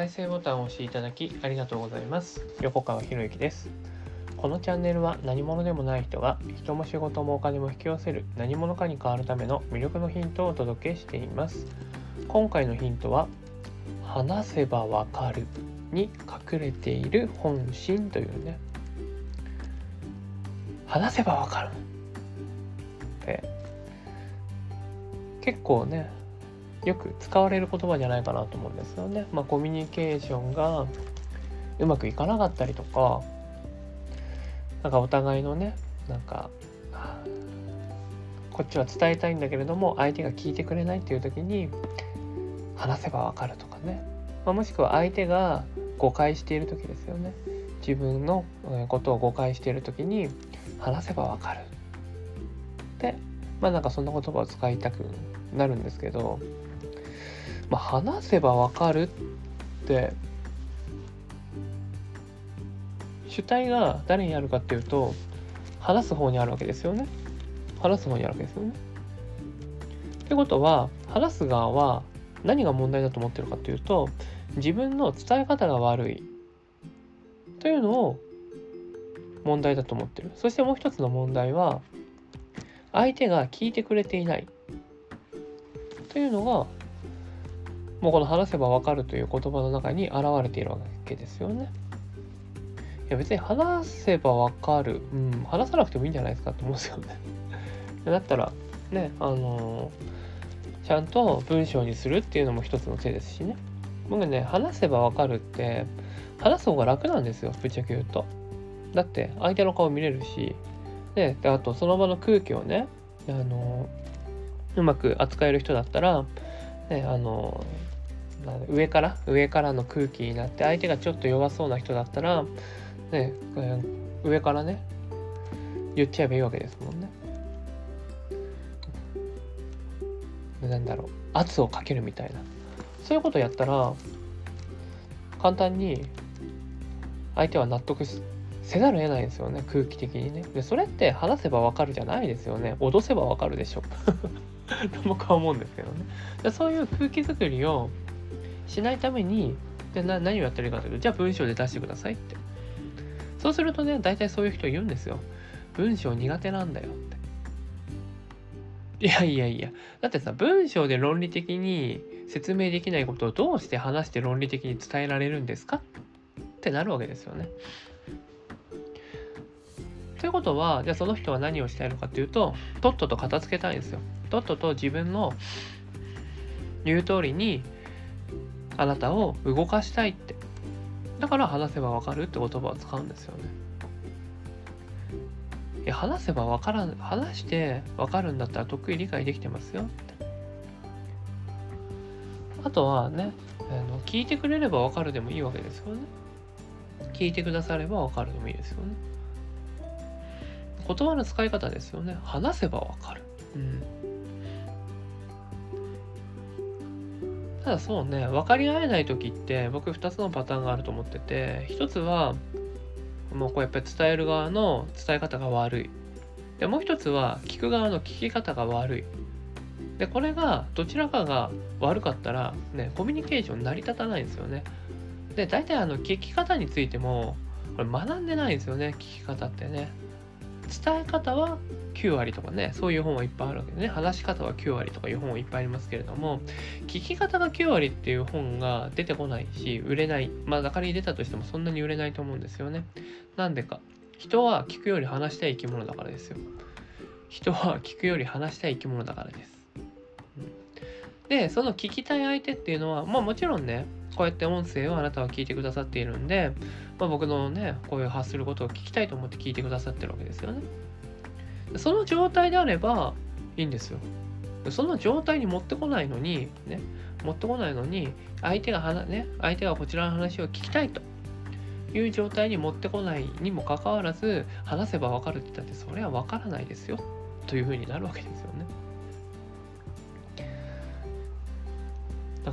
再生ボタンを押していただきありがとうございます。横川博之です。このチャンネルは何者でもない人が人も仕事もお金も引き寄せる何者かに変わるための魅力のヒントをお届けしています。今回のヒントは話せばわかるに隠れている本心というね。話せばわかるって。結構ねよく使われる言葉じゃないかなと思うんですよね。まあ、コミュニケーションがうまくいかなかったりとかなんかお互いのねなんかこっちは伝えたいんだけれども相手が聞いてくれないっていう時に話せばわかるとかね、まあ、もしくは相手が誤解している時ですよね。自分のことを誤解している時に話せばわかる。でまあなんかそんな言葉を使いたくなるんですけどまあ、話せばわかるって主体が誰にあるかっていうと話す方にあるわけですよね。話す方にあるわけですよね。ってことは話す側は何が問題だと思ってるかっていうと自分の伝え方が悪いというのを問題だと思ってる。そしてもう一つの問題は相手が聞いてくれていないというのがもうこの話せばわかるという言葉の中に現れているわけですよね。いや別に話せばわかる、うん、話さなくてもいいんじゃないですかって思うんですよね。だったらね、あのー、ちゃんと文章にするっていうのも一つの手ですしね。僕ね、話せばわかるって、話す方が楽なんですよ、ぶっちゃけ言うと。だって相手の顔見れるし、で、あとその場の空気をね、あのー、うまく扱える人だったら、ね、あのー上から上からの空気になって相手がちょっと弱そうな人だったら、ね、上からね言っちゃえばいいわけですもんね。なんだろう圧をかけるみたいな。そういうことやったら簡単に相手は納得せざるを得ないですよね空気的にね。でそれって話せばわかるじゃないですよね。脅せばわかるでしょと 僕は思うんですけどね。でそういう空気作りをしないためにでな何をやったらいいかというとじゃあ文章で出してくださいって。そうするとね大体そういう人言うんですよ。文章苦手なんだよって。いやいやいや。だってさ文章で論理的に説明できないことをどうして話して論理的に伝えられるんですか？ってなるわけですよね。ということはじゃあその人は何をしたいのかっていうととっとと片付けたいんですよ。とっとと自分の言う通りにあなたを動かしたいって。だから話せばわかるって言葉を使うんですよね。いや話せばわからん話してわかるんだったら得意理解できてますよって。あとはねあの聞いてくれればわかるでもいいわけですよね。聞いてくださればわかるでもいいですよね。言葉の使い方ですよね。話せばわかる。うん。ただそうね、分かり合えない時って僕2つのパターンがあると思ってて、1つはもうこうやっぱり伝える側の伝え方が悪い。で、もう1つは聞く側の聞き方が悪い。で、これがどちらかが悪かったらね、コミュニケーション成り立たないんですよね。で、大体あの聞き方についても、これ学んでないんですよね、聞き方ってね。伝え方は9割とかね、そういう本はいっぱいあるわけでね、話し方は9割とかいう本はいっぱいありますけれども、聞き方が9割っていう本が出てこないし、売れない。まあ、仮に出たとしてもそんなに売れないと思うんですよね。なんでか。人は聞くより話したい生き物だからですよ。人は聞くより話したい生き物だからです。で、その聞きたい相手っていうのは、まあもちろんね、こうやって音声をあなたは聞いてくださっているんで、まあ、僕のね、こういう発することを聞きたいと思って聞いてくださってるわけですよね。その状態であればいいんですよ。その状態に持ってこないのに、ね、持ってこないのに、相手が話、ね、相手がこちらの話を聞きたいという状態に持ってこないにもかかわらず、話せばわかるって言ったって、それはわからないですよ。というふうになるわけですよね。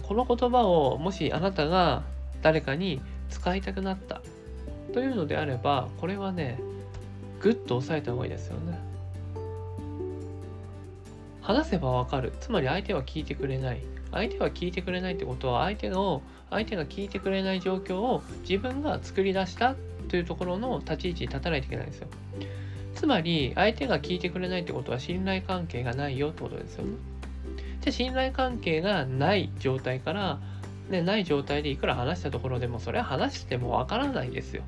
この言葉をもしあなたが誰かに使いたくなったというのであれば、これはね、ぐっと押さえた方がいいですよね。話せばわかる。つまり相手は聞いてくれない。相手は聞いてくれないってことは相手の相手が聞いてくれない状況を自分が作り出したというところの立ち位置に立たないといけないんですよ。つまり相手が聞いてくれないってことは信頼関係がないよってことですよね。で信頼関係がない状態から、ね、ない状態でいくら話したところでもそれは話してもわからないですよ。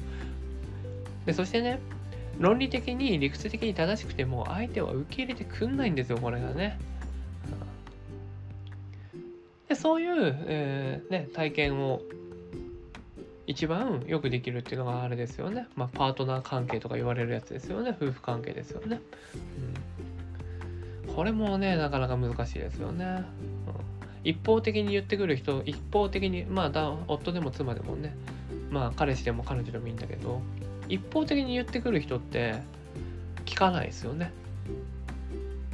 でそしてね論理的に理屈的に正しくても相手は受け入れてくんないんですよこれがね。でそういう、えー、ね、体験を一番よくできるっていうのがあれですよね。まあ、パートナー関係とか言われるやつですよね。夫婦関係ですよね。うん、これもね、なかなか難しいですよね。うん、一方的に言ってくる人、一方的に、まあ、夫でも妻でもね、まあ、彼氏でも彼女でもいいんだけど、一方的に言ってくる人って聞かないですよね。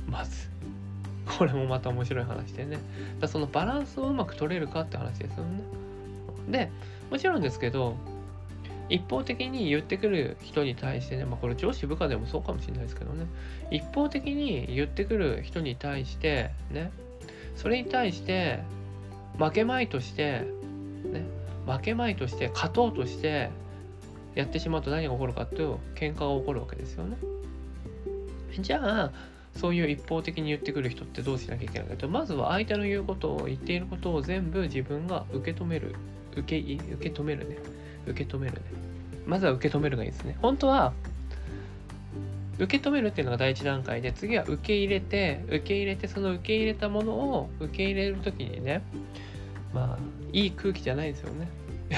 まず。これもまた面白い話でね。だそのバランスをうまく取れるかって話ですよね。で、もちろんですけど、一方的に言ってくる人に対してね、まあこれ上司部下でもそうかもしれないですけどね、一方的に言ってくる人に対してね、それに対して負けまいとして、ね、負けまいとして勝とうとしてやってしまうと何が起こるかっていう喧嘩が起こるわけですよね。じゃあそういう一方的に言ってくる人ってどうしなきゃいけないかとまずは相手の言うことを言っていることを全部自分が受け止める。受け受け止めるね。受け止めるね。まずは受け止めるがいいですね。本当は受け止めるっていうのが第一段階で次は受け入れて受け入れてその受け入れたものを受け入れる時にねまあいい空気じゃないですよね。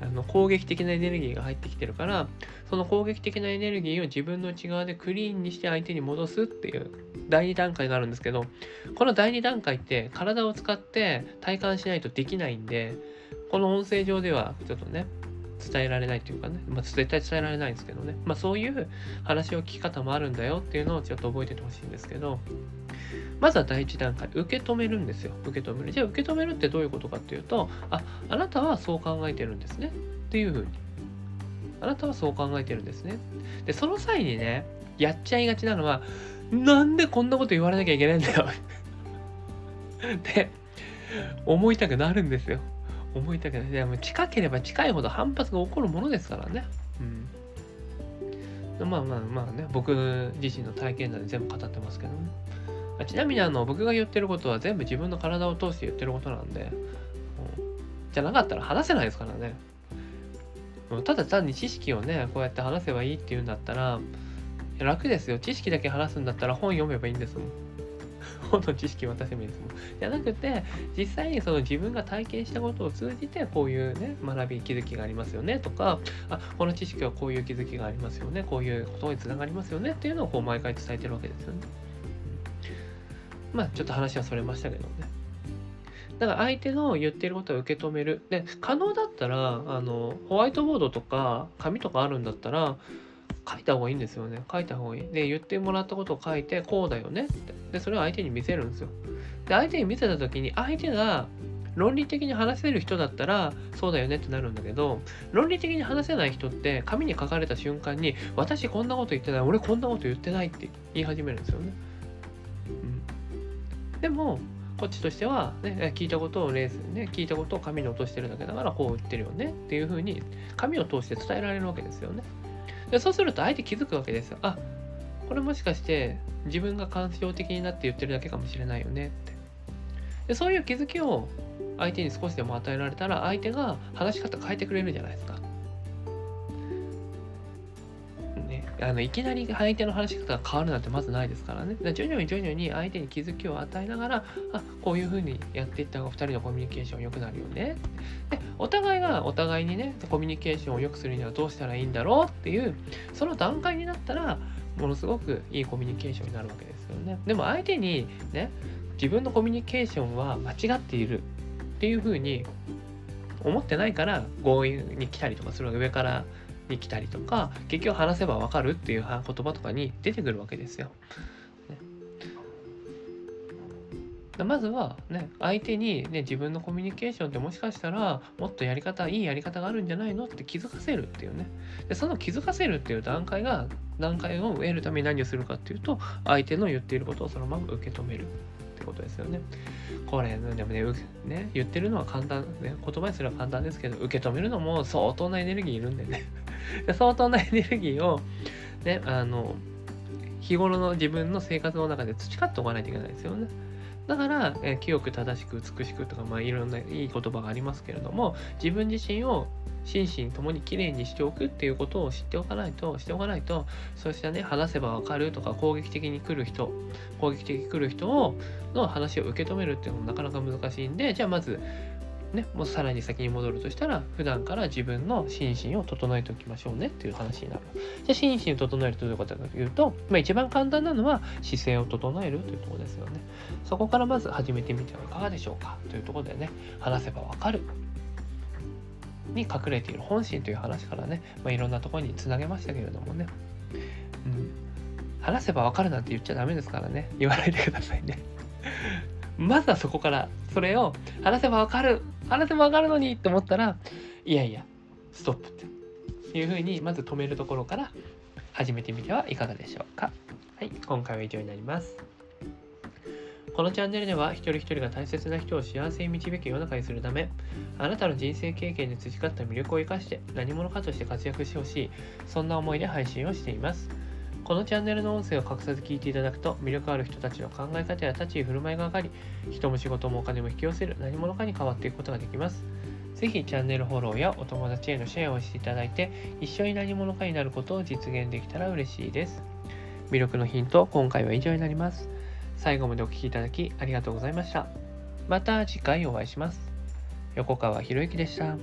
あの攻撃的なエネルギーが入ってきてるからその攻撃的なエネルギーを自分の内側でクリーンにして相手に戻すっていう第2段階があるんですけどこの第2段階って体を使って体感しないとできないんでこの音声上ではちょっとね伝えられないというかね、まあ、絶対伝えられないんですけどね、まあ、そういう話を聞き方もあるんだよっていうのをちょっと覚えててほしいんですけどまずは第一段階、受け止めるんですよ。受け止める。じゃあ受け止めるってどういうことかっていうと、あ、あなたはそう考えてるんですね。っていうふうに。あなたはそう考えてるんですね。で、その際にね、やっちゃいがちなのは、なんでこんなこと言われなきゃいけないんだよ って思いたくなるんですよ。思いたくない。でも近ければ近いほど反発が起こるものですからね。うん。まあまあまあね、僕自身の体験談で全部語ってますけどね。ちなみにあの僕が言ってることは全部自分の体を通して言ってることなんで、うん、じゃなかったら話せないですからね。ただ単に知識をね、こうやって話せばいいっていうんだったら、楽ですよ。知識だけ話すんだったら本読めばいいんですもん。本の知識渡せばいいですもん。じゃなくて、実際にその自分が体験したことを通じて、こういうね、学び、気づきがありますよねとか、あ、この知識はこういう気づきがありますよね、こういうことにつながりますよねっていうのをこう毎回伝えてるわけですよね。まあちょっと話はそれましたけどね。だから相手の言ってることを受け止める。で、可能だったら、あの、ホワイトボードとか紙とかあるんだったら、書いた方がいいんですよね。書いた方がいい。で、言ってもらったことを書いて、こうだよねって。で、それを相手に見せるんですよ。で、相手に見せた時に、相手が論理的に話せる人だったら、そうだよねってなるんだけど、論理的に話せない人って、紙に書かれた瞬間に、私こんなこと言ってない、俺こんなこと言ってないって言い始めるんですよね。うんでもこっちとしては、ね、聞いたことをレースね聞いたことを紙に落としてるだけだからこう言ってるよねっていうふうに紙を通して伝えられるわけですよねでそうすると相手気づくわけですよ。あこれもしかして自分が感情的になって言ってるだけかもしれないよねって。でそういう気づきを相手に少しでも与えられたら相手が話し方変えてくれるじゃないですか。あのいきなり相手の話し方が変わるなんてまずないですからね。ら徐々に徐々に相手に気づきを与えながら、あこういうふうにやっていった方が2人のコミュニケーション良くなるよね。で、お互いがお互いにね、コミュニケーションを良くするにはどうしたらいいんだろうっていう、その段階になったら、ものすごくいいコミュニケーションになるわけですよね。でも相手にね、自分のコミュニケーションは間違っているっていうふうに思ってないから強引に来たりとかする上からに来たりとか結局話せばわかるっていう言葉とかに出てくるわけですよ。ね、まずはね相手に、ね、自分のコミュニケーションってもしかしたらもっとやり方いいやり方があるんじゃないのって気づかせるっていうね。でその気づかせるっていう段階が段階を得るために何をするかっていうと相手の言っていることをそのまま受け止める。ってことですよね。これ、でもね、ね言ってるのは簡単、ね、言葉にすれば簡単ですけど、受け止めるのも相当なエネルギーいるんでね。相当なエネルギーを、ね、あの、日頃の自分の生活の中で培っておかないといけないですよね。だから、え清く正しく美しくとか、まあ、いろんないい言葉がありますけれども、自分自身を心身ともにきれいにしておくっていうことを知っておかないと、しておかないと、そうしたね、話せばわかるとか、攻撃的に来る人、攻撃的に来る人を、の話を受け止めるっていうのもなかなか難しいんで、じゃあまず、ね、もうさらに先に戻るとしたら、普段から自分の心身を整えておきましょうねっていう話になる。じゃあ心身を整えるとどういうことかというと、まあ、一番簡単なのは姿勢を整えるというところですよね。そこからまず始めてみてはいかがでしょうか。というところでね、話せばわかる。に隠れている本心という話からね、まあ、いろんなところにつなげましたけれどもね、うん、話せばわかるなんて言っちゃダメですからね。言わないでくださいね。まずはそこからそれを話せばわかる話せばわかるのにって思ったらいやいやストップって。いうふうにまず止めるところから始めてみてはいかがでしょうか。はい今回は以上になります。このチャンネルでは一人一人が大切な人を幸せに導く世の中にするためあなたの人生経験で培った魅力を生かして何者かとして活躍してほしいそんな思いで配信をしています。このチャンネルの音声を隠さず聞いていただくと魅力ある人たちの考え方や立ち居振る舞いが上がり人も仕事もお金も引き寄せる何者かに変わっていくことができますぜひチャンネルフォローやお友達へのシェアをしていただいて一緒に何者かになることを実現できたら嬉しいです魅力のヒント今回は以上になります最後までお聴きいただきありがとうございました。また次回お会いします。横川博之でした。